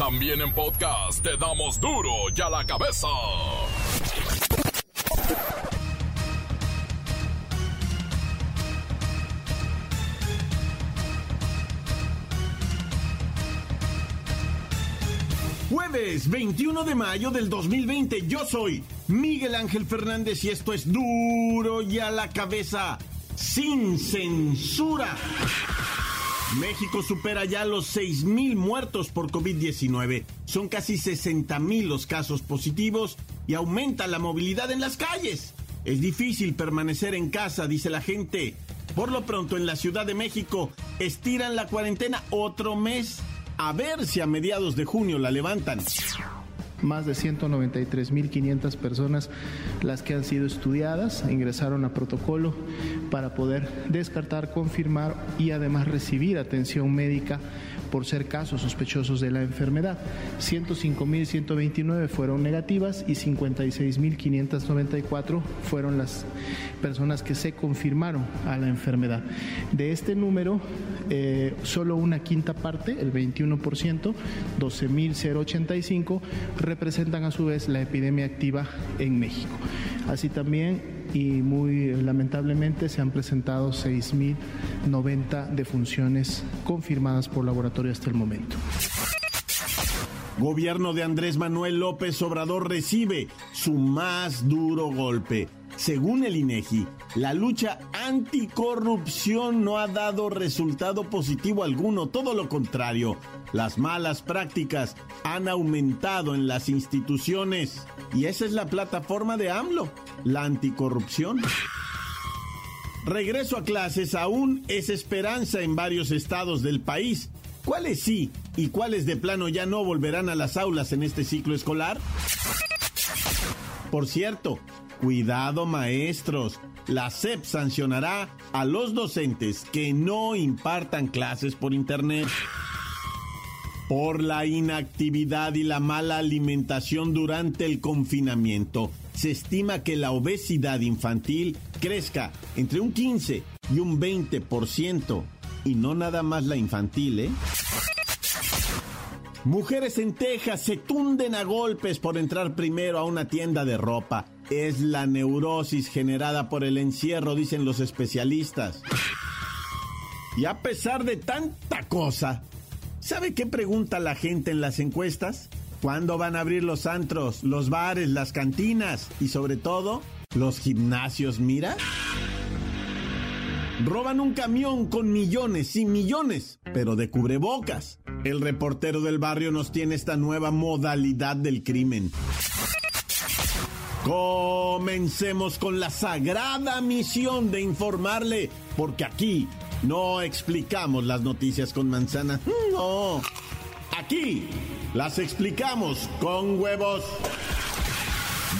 También en podcast te damos duro y a la cabeza. Jueves 21 de mayo del 2020, yo soy Miguel Ángel Fernández y esto es duro y a la cabeza, sin censura. México supera ya los 6.000 muertos por COVID-19. Son casi 60.000 los casos positivos y aumenta la movilidad en las calles. Es difícil permanecer en casa, dice la gente. Por lo pronto, en la Ciudad de México estiran la cuarentena otro mes a ver si a mediados de junio la levantan. Más de 193.500 personas las que han sido estudiadas ingresaron a protocolo para poder descartar, confirmar y además recibir atención médica por ser casos sospechosos de la enfermedad. 105.129 fueron negativas y 56.594 fueron las personas que se confirmaron a la enfermedad. De este número, eh, solo una quinta parte, el 21%, 12.085, representan a su vez la epidemia activa en México. Así también y muy lamentablemente se han presentado 6.090 defunciones confirmadas por laboratorio hasta el momento. Gobierno de Andrés Manuel López Obrador recibe su más duro golpe. Según el INEGI, la lucha anticorrupción no ha dado resultado positivo alguno, todo lo contrario. Las malas prácticas han aumentado en las instituciones y esa es la plataforma de AMLO, la anticorrupción. Regreso a clases aún es esperanza en varios estados del país. ¿Cuáles sí y cuáles de plano ya no volverán a las aulas en este ciclo escolar? Por cierto, Cuidado maestros, la SEP sancionará a los docentes que no impartan clases por Internet. Por la inactividad y la mala alimentación durante el confinamiento, se estima que la obesidad infantil crezca entre un 15 y un 20%. Y no nada más la infantil, ¿eh? Mujeres en Texas se tunden a golpes por entrar primero a una tienda de ropa. Es la neurosis generada por el encierro, dicen los especialistas. Y a pesar de tanta cosa, ¿sabe qué pregunta la gente en las encuestas? ¿Cuándo van a abrir los antros, los bares, las cantinas y sobre todo los gimnasios? Mira. Roban un camión con millones y millones, pero de cubrebocas. El reportero del barrio nos tiene esta nueva modalidad del crimen. Comencemos con la sagrada misión de informarle, porque aquí no explicamos las noticias con manzana. No, aquí las explicamos con huevos.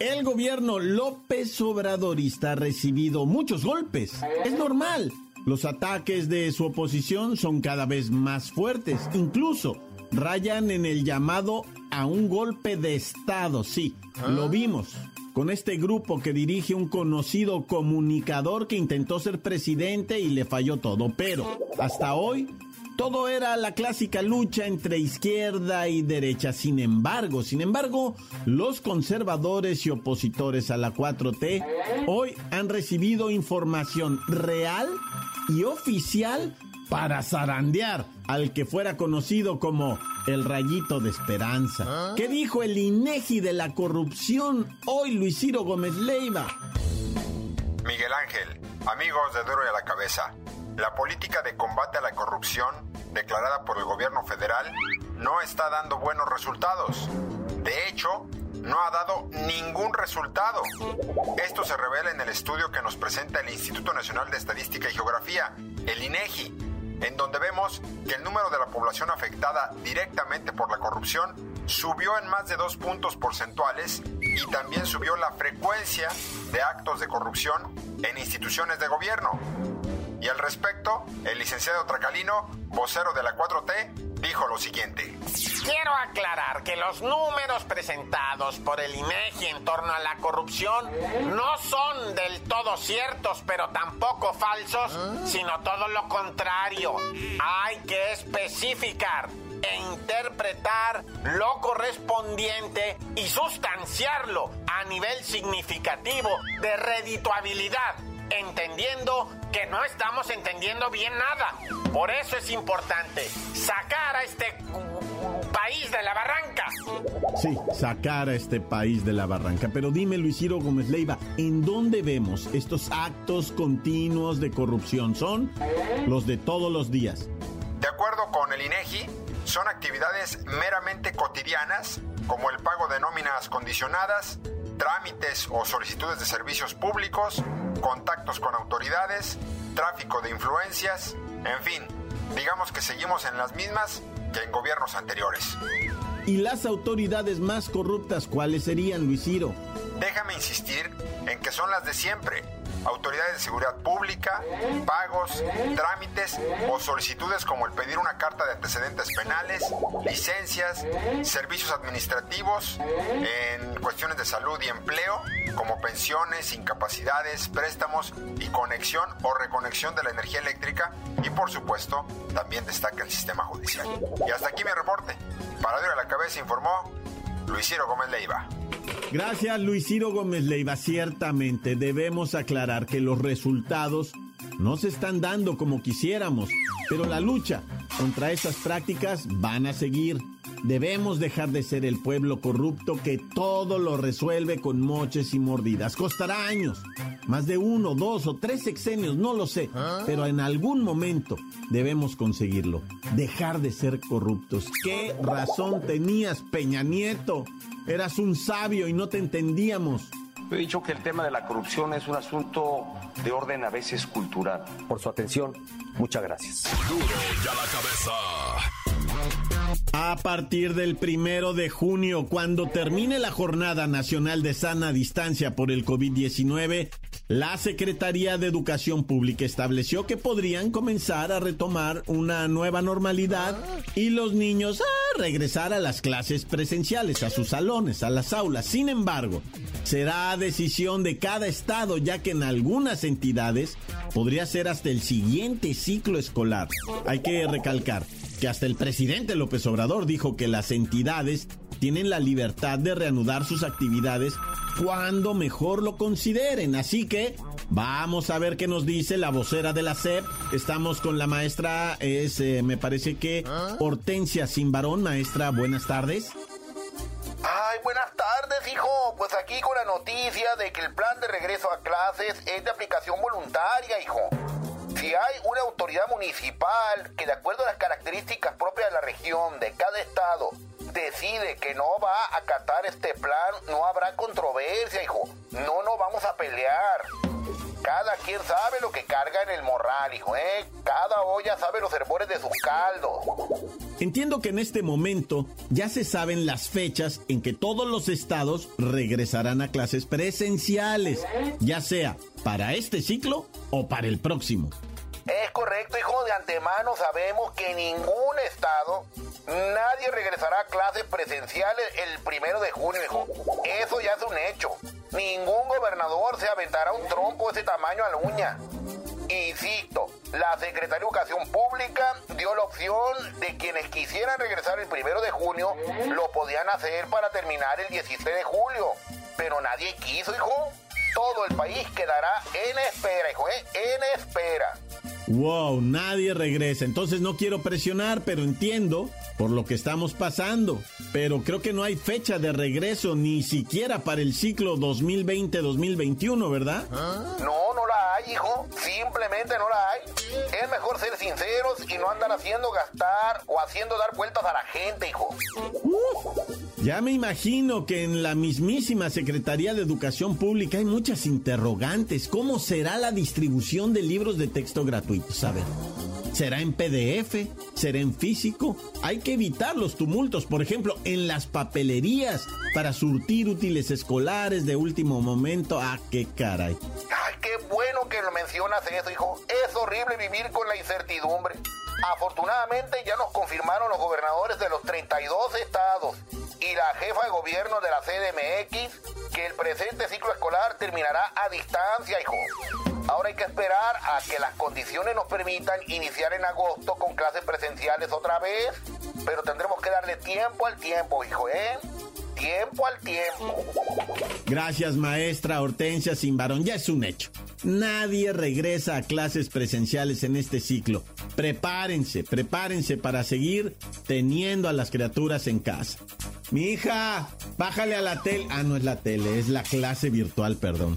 El gobierno López Obradorista ha recibido muchos golpes. Es normal. Los ataques de su oposición son cada vez más fuertes. Incluso rayan en el llamado a un golpe de Estado. Sí, lo vimos con este grupo que dirige un conocido comunicador que intentó ser presidente y le falló todo. Pero hasta hoy todo era la clásica lucha entre izquierda y derecha. Sin embargo, sin embargo, los conservadores y opositores a la 4T hoy han recibido información real y oficial para zarandear al que fuera conocido como el rayito de esperanza. ¿Qué dijo el INEGI de la corrupción hoy Luis Ciro Gómez Leiva? Miguel Ángel, amigos de Duro y a la Cabeza. La política de combate a la corrupción declarada por el gobierno federal no está dando buenos resultados. De hecho, no ha dado ningún resultado. Esto se revela en el estudio que nos presenta el Instituto Nacional de Estadística y Geografía, el INEGI, en donde vemos que el número de la población afectada directamente por la corrupción subió en más de dos puntos porcentuales y también subió la frecuencia de actos de corrupción en instituciones de gobierno. Y al respecto, el licenciado Tracalino, vocero de la 4T, dijo lo siguiente. Quiero aclarar que los números presentados por el INEGI en torno a la corrupción no son del todo ciertos, pero tampoco falsos, sino todo lo contrario. Hay que especificar e interpretar lo correspondiente y sustanciarlo a nivel significativo de redituabilidad entendiendo que no estamos entendiendo bien nada. Por eso es importante sacar a este país de la barranca. Sí, sacar a este país de la barranca. Pero dime, Luis Ciro Gómez Leiva, ¿en dónde vemos estos actos continuos de corrupción? ¿Son los de todos los días? De acuerdo con el INEGI, son actividades meramente cotidianas, como el pago de nóminas condicionadas, trámites o solicitudes de servicios públicos, contactos con autoridades, tráfico de influencias, en fin, digamos que seguimos en las mismas que en gobiernos anteriores. ¿Y las autoridades más corruptas cuáles serían, Luis Ciro? Déjame insistir en que son las de siempre autoridades de seguridad pública, pagos, trámites o solicitudes como el pedir una carta de antecedentes penales, licencias, servicios administrativos en cuestiones de salud y empleo, como pensiones, incapacidades, préstamos y conexión o reconexión de la energía eléctrica y por supuesto también destaca el sistema judicial. Y hasta aquí mi reporte. Para a la cabeza informó Luis Gómez Leiva. Gracias, Luis Ciro Gómez Leiva. Ciertamente debemos aclarar que los resultados no se están dando como quisiéramos, pero la lucha contra esas prácticas van a seguir. Debemos dejar de ser el pueblo corrupto que todo lo resuelve con moches y mordidas. Costará años, más de uno, dos o tres sexenios, no lo sé, pero en algún momento debemos conseguirlo. Dejar de ser corruptos. ¿Qué razón tenías, Peña Nieto? Eras un sabio y no te entendíamos. He dicho que el tema de la corrupción es un asunto de orden a veces cultural. Por su atención, muchas gracias. A partir del primero de junio, cuando termine la Jornada Nacional de Sana Distancia por el COVID-19, la Secretaría de Educación Pública estableció que podrían comenzar a retomar una nueva normalidad y los niños a regresar a las clases presenciales, a sus salones, a las aulas. Sin embargo, será decisión de cada estado, ya que en algunas entidades podría ser hasta el siguiente ciclo escolar. Hay que recalcar que hasta el presidente López Obrador dijo que las entidades tienen la libertad de reanudar sus actividades cuando mejor lo consideren. Así que vamos a ver qué nos dice la vocera de la SEP. Estamos con la maestra, es, eh, me parece que Hortensia Simbarón. Maestra, buenas tardes. Ay, buenas tardes, hijo. Pues aquí con la noticia de que el plan de regreso a clases es de aplicación voluntaria, hijo. Si hay una autoridad municipal que de acuerdo a las características propias de la región, de cada estado, decide que no va a acatar este plan, no habrá controversia, hijo. No nos vamos a pelear. Cada quien sabe lo que carga en el morral, hijo, ¿eh? Cada olla sabe los hervores de sus caldos. Entiendo que en este momento ya se saben las fechas en que todos los estados regresarán a clases presenciales, ya sea para este ciclo o para el próximo. Correcto, hijo, de antemano sabemos que ningún estado, nadie regresará a clases presenciales el primero de junio, hijo. Eso ya es un hecho. Ningún gobernador se aventará un tronco de ese tamaño a la uña. Insisto, la Secretaría de Educación Pública dio la opción de quienes quisieran regresar el primero de junio, lo podían hacer para terminar el 16 de julio. Pero nadie quiso, hijo. Todo el país quedará en espera, hijo, ¿eh? En espera. Wow, nadie regresa. Entonces no quiero presionar, pero entiendo por lo que estamos pasando. Pero creo que no hay fecha de regreso ni siquiera para el ciclo 2020-2021, ¿verdad? No, no la hijo. Simplemente no la hay. Es mejor ser sinceros y no andar haciendo gastar o haciendo dar vueltas a la gente, hijo. Ya me imagino que en la mismísima Secretaría de Educación Pública hay muchas interrogantes. ¿Cómo será la distribución de libros de texto gratuitos? A ver. ¿Será en PDF? ¿Será en físico? Hay que evitar los tumultos, por ejemplo, en las papelerías para surtir útiles escolares de último momento. Ah, qué caray. Ay, qué bueno que lo mencionas eso, hijo. Es horrible vivir con la incertidumbre. Afortunadamente ya nos confirmaron los gobernadores de los 32 estados y la jefa de gobierno de la CDMX que el presente ciclo escolar terminará a distancia, hijo. Ahora hay que esperar a que las condiciones nos permitan iniciar en agosto con clases presenciales otra vez, pero tendremos que darle tiempo al tiempo, hijo, ¿eh? Tiempo al tiempo. Gracias, maestra Hortensia Simbarón. Ya es un hecho. Nadie regresa a clases presenciales en este ciclo. Prepárense, prepárense para seguir teniendo a las criaturas en casa. Mi hija, bájale a la tele. Ah, no es la tele, es la clase virtual, perdón.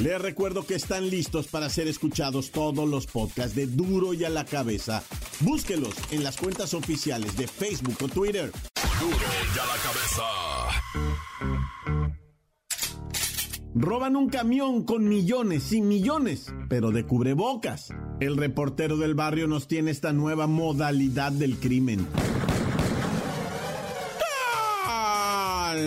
Les recuerdo que están listos para ser escuchados todos los podcasts de Duro y a la cabeza. Búsquelos en las cuentas oficiales de Facebook o Twitter. Duro y a la cabeza. Roban un camión con millones y millones, pero de cubrebocas. El reportero del barrio nos tiene esta nueva modalidad del crimen.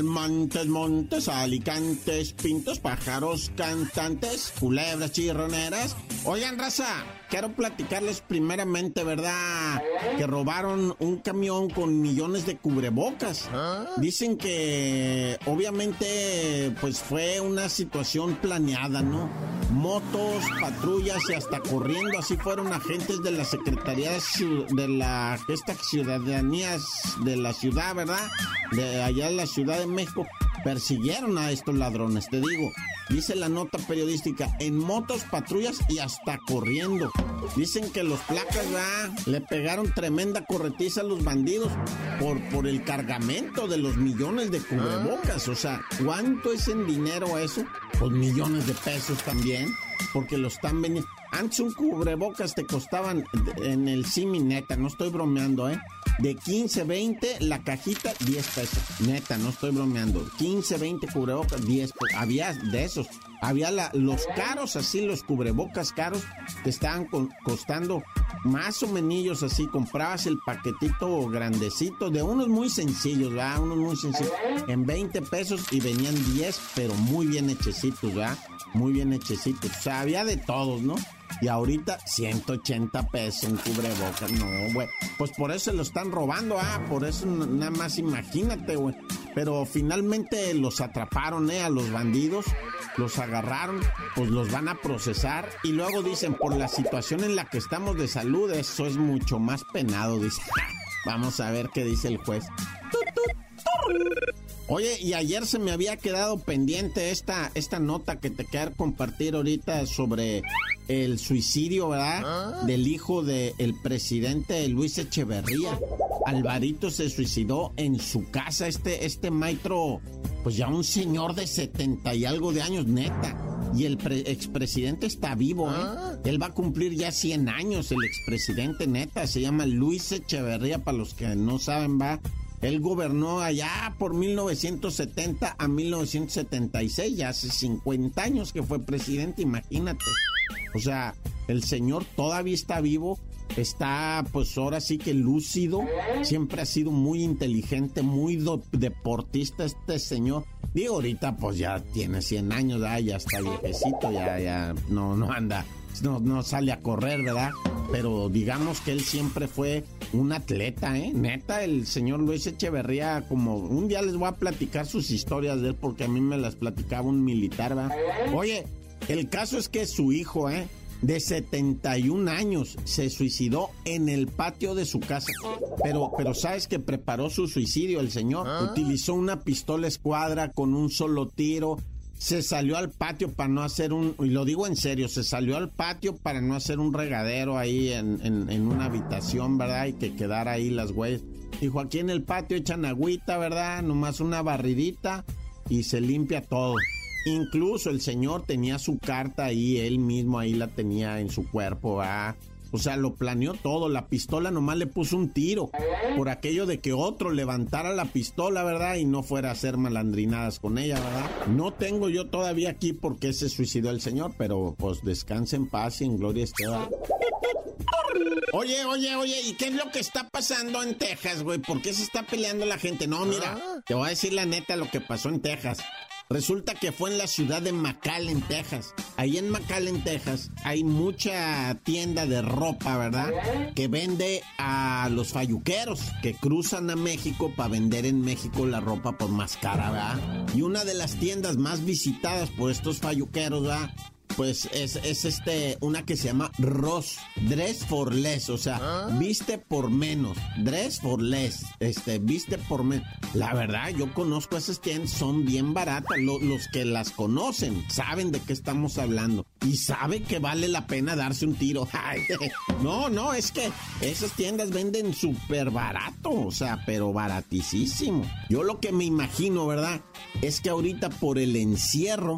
Montes, montes, alicantes, pintos, pájaros, cantantes, culebras, chirroneras. Oigan, raza, quiero platicarles primeramente, ¿verdad? Que robaron un camión con millones de cubrebocas. Dicen que obviamente pues fue una situación planeada, ¿no? Motos, patrullas y hasta corriendo, así fueron agentes de la Secretaría de la esta ciudadanías de la ciudad, ¿verdad? De allá en la Ciudad de México persiguieron a estos ladrones, te digo. Dice la nota periodística, en motos, patrullas y hasta corriendo. Dicen que los placas le pegaron tremenda corretiza a los bandidos por, por el cargamento de los millones de cubrebocas. O sea, ¿cuánto es en dinero eso? Pues millones de pesos también, porque lo están vendiendo. Antes un cubrebocas te costaban en el Simi neta, no estoy bromeando, ¿eh? De 15, 20, la cajita, 10 pesos. Neta, no estoy bromeando. 15, 20 cubrebocas, 10 pesos. Había de esos. Había la, los caros, así, los cubrebocas caros, que estaban costando más o menos así. Comprabas el paquetito grandecito de unos muy sencillos, ¿verdad? Unos muy sencillos. En 20 pesos y venían 10, pero muy bien hechecitos, ¿verdad? Muy bien hechecitos. O sea, había de todos, ¿no? Y ahorita 180 pesos un cubrebocas. No, güey. Pues por eso lo están robando, ah. Por eso nada más imagínate, güey. Pero finalmente los atraparon, eh, a los bandidos. Los agarraron, pues los van a procesar. Y luego dicen, por la situación en la que estamos de salud, eso es mucho más penado, dice. Vamos a ver qué dice el juez. Oye, y ayer se me había quedado pendiente esta, esta nota que te quiero compartir ahorita sobre el suicidio, ¿verdad? Del hijo del presidente Luis Echeverría. Alvarito se suicidó en su casa, este, este maestro, pues ya un señor de 70 y algo de años, neta. Y el expresidente está vivo, ¿eh? Él va a cumplir ya 100 años, el expresidente, neta. Se llama Luis Echeverría, para los que no saben, va él gobernó allá por 1970 a 1976, ya hace 50 años que fue presidente, imagínate. O sea, el señor todavía está vivo, está pues ahora sí que lúcido, siempre ha sido muy inteligente, muy deportista este señor. Digo, ahorita pues ya tiene 100 años, ya está viejecito, ya, ya no, no anda no, no sale a correr, ¿verdad? Pero digamos que él siempre fue un atleta, ¿eh? Neta, el señor Luis Echeverría, como un día les voy a platicar sus historias de él porque a mí me las platicaba un militar, ¿verdad? Oye, el caso es que su hijo, ¿eh? de 71 años se suicidó en el patio de su casa. Pero, pero sabes que preparó su suicidio el señor. Utilizó una pistola escuadra con un solo tiro se salió al patio para no hacer un, y lo digo en serio, se salió al patio para no hacer un regadero ahí en, en, una habitación, ¿verdad? Y que quedara ahí las güeyes. Dijo, aquí en el patio echan agüita, ¿verdad? Nomás una barridita y se limpia todo. Incluso el señor tenía su carta ahí, él mismo ahí la tenía en su cuerpo, ¿ah? O sea, lo planeó todo. La pistola nomás le puso un tiro. Por aquello de que otro levantara la pistola, ¿verdad? Y no fuera a hacer malandrinadas con ella, ¿verdad? No tengo yo todavía aquí porque se suicidó el señor, pero pues descanse en paz y en gloria esté. Oye, oye, oye, ¿y qué es lo que está pasando en Texas, güey? ¿Por qué se está peleando la gente? No, mira, te voy a decir la neta lo que pasó en Texas. Resulta que fue en la ciudad de McAllen, Texas. Ahí en McAllen, Texas, hay mucha tienda de ropa, ¿verdad? Que vende a los falluqueros que cruzan a México para vender en México la ropa por más cara, ¿verdad? Y una de las tiendas más visitadas por estos falluqueros, ¿verdad? Pues es, es, este, una que se llama Ross, Dress for Less, o sea, ¿Ah? viste por menos, Dress for Less, este, viste por menos. La verdad, yo conozco esas tiendas, son bien baratas, los que las conocen saben de qué estamos hablando y sabe que vale la pena darse un tiro. no, no, es que esas tiendas venden súper barato, o sea, pero baratísimo. Yo lo que me imagino, ¿verdad? Es que ahorita por el encierro,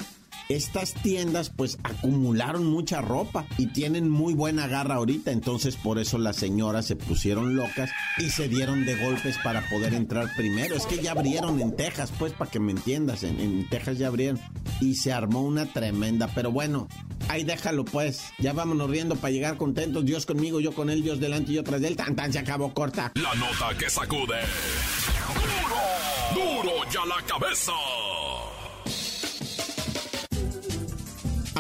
estas tiendas pues acumularon mucha ropa y tienen muy buena garra ahorita, entonces por eso las señoras se pusieron locas y se dieron de golpes para poder entrar primero. Es que ya abrieron en Texas, pues para que me entiendas, en, Texas ya abrieron y se armó una tremenda, pero bueno, ahí déjalo pues, ya vámonos riendo para llegar contentos, Dios conmigo, yo con él, Dios delante y yo tras él, tan tan se acabó corta. La nota que sacude. Duro, duro ya la cabeza.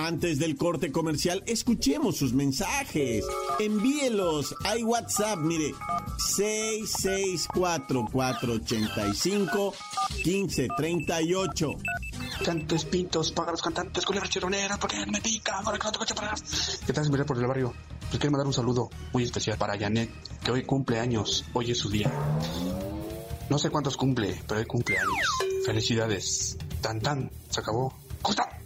Antes del corte comercial, escuchemos sus mensajes. Envíelos. Hay WhatsApp, mire, 664-485-1538. Cantos, pintos, pájaros, cantantes, culeras chironeras, porque me pica, ahora que no tengo para... ¿Qué tal, por el barrio? Les quiero mandar un saludo muy especial para Janet, que hoy cumple años. Hoy es su día. No sé cuántos cumple, pero hoy cumple años. Felicidades. Tan tan, se acabó. ¡Costa!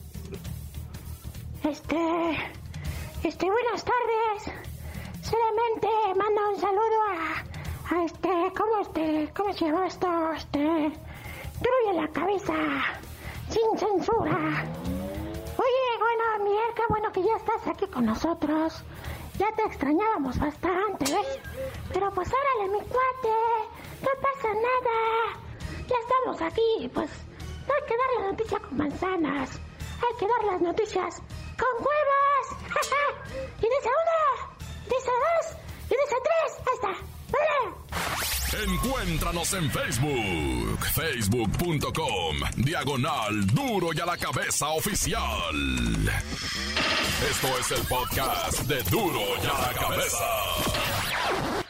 Este, este, buenas tardes. Solamente mando un saludo a, a este, ¿cómo este, cómo se llama esto? Este, en la cabeza, sin censura. Oye, bueno, Miguel, qué bueno que ya estás aquí con nosotros. Ya te extrañábamos bastante, ¿ves? Pero pues órale, mi cuate, no pasa nada. Ya estamos aquí, pues no hay que dar la noticia con manzanas. Hay que dar las noticias con huevos. y dice uno, dice dos, y dice tres. Está. ¡Vale! Encuéntranos en Facebook, facebook.com, diagonal duro y a la cabeza oficial. Esto es el podcast de duro y a la cabeza.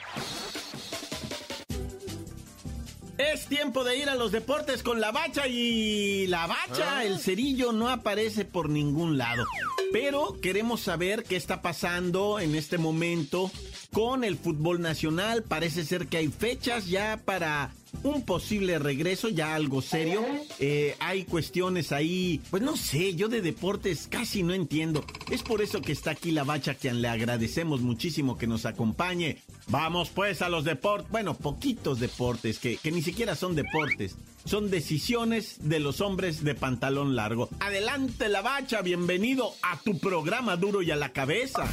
Tiempo de ir a los deportes con la bacha y la bacha, ah. el cerillo no aparece por ningún lado. Pero queremos saber qué está pasando en este momento con el fútbol nacional. Parece ser que hay fechas ya para un posible regreso, ya algo serio. Eh, hay cuestiones ahí, pues no sé, yo de deportes casi no entiendo. Es por eso que está aquí la bacha, quien le agradecemos muchísimo que nos acompañe. Vamos pues a los deportes, bueno, poquitos deportes que, que ni siquiera son deportes. Son decisiones de los hombres de pantalón largo. Adelante la bacha, bienvenido a tu programa duro y a la cabeza.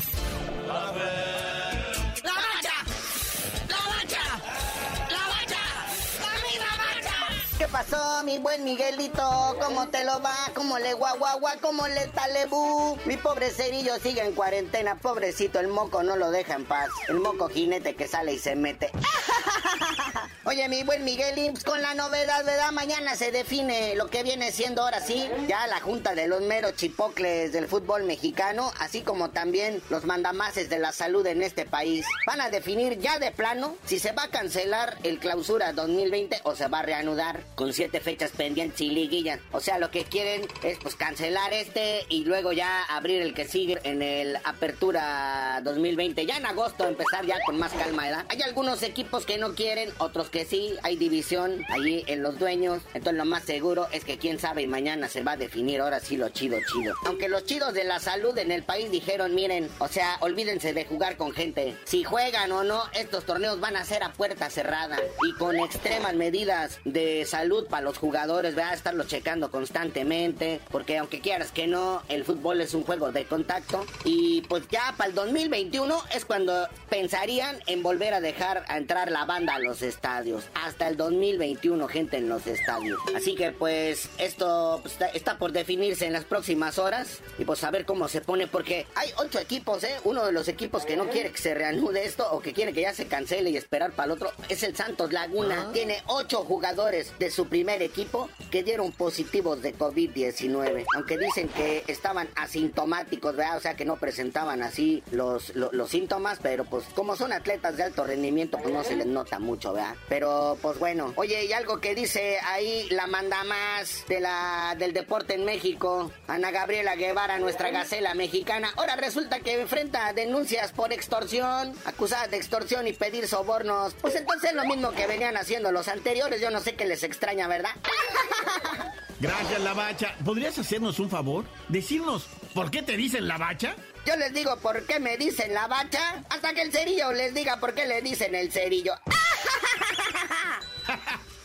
Pasó, mi buen Miguelito? ¿Cómo te lo va? ¿Cómo le guaguagua? ¿Cómo le talebú? Mi pobre cerillo sigue en cuarentena, pobrecito, el moco no lo deja en paz. El moco jinete que sale y se mete. Oye, mi buen Miguel, con la novedad, ¿verdad? Mañana se define lo que viene siendo ahora sí, ya la junta de los meros chipocles del fútbol mexicano, así como también los mandamases de la salud en este país. Van a definir ya de plano si se va a cancelar el clausura 2020 o se va a reanudar con siete fechas pendientes y liguillas. O sea, lo que quieren es pues cancelar este y luego ya abrir el que sigue en el Apertura 2020. Ya en agosto empezar ya con más calma, ¿verdad? Hay algunos equipos que no quieren, otros que sí. Hay división allí en los dueños. Entonces lo más seguro es que quién sabe y mañana se va a definir ahora sí lo chido chido. Aunque los chidos de la salud en el país dijeron, miren, o sea, olvídense de jugar con gente. Si juegan o no, estos torneos van a ser a puerta cerrada y con extremas medidas de salud salud para los jugadores, ¿verdad? Estarlos checando constantemente, porque aunque quieras que no, el fútbol es un juego de contacto. Y pues ya para el 2021 es cuando pensarían en volver a dejar a entrar la banda a los estadios. Hasta el 2021, gente en los estadios. Así que pues esto pues, está, por definirse en las próximas horas y pues a ver cómo se pone, porque hay ocho equipos, ¿eh? Uno de los equipos que no quiere que se reanude esto o que quiere que ya se cancele y esperar para el otro es el Santos Laguna. Tiene ocho jugadores de su primer equipo que dieron positivos de COVID-19. Aunque dicen que estaban asintomáticos, ¿verdad? O sea que no presentaban así los, los, síntomas, pero pues como son atletas de alto rendimiento, pues no se les nota mucho, ¿verdad? Pero pues bueno. Oye, y algo que dice ahí la manda más de la, del deporte en México, Ana Gabriela Guevara, nuestra gacela mexicana. Ahora resulta que enfrenta denuncias por extorsión, acusada de extorsión y pedir sobornos. Pues entonces es lo mismo que venían haciendo los anteriores. Yo no sé qué les extraña, ¿verdad? Gracias, la bacha. ¿Podrías hacernos un favor? Decirnos por qué te dicen la bacha. Yo les digo por qué me dicen la bacha, hasta que el cerillo les diga por qué le dicen el cerillo.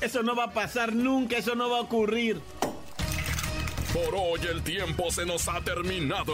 Eso no va a pasar nunca, eso no va a ocurrir. Por hoy el tiempo se nos ha terminado.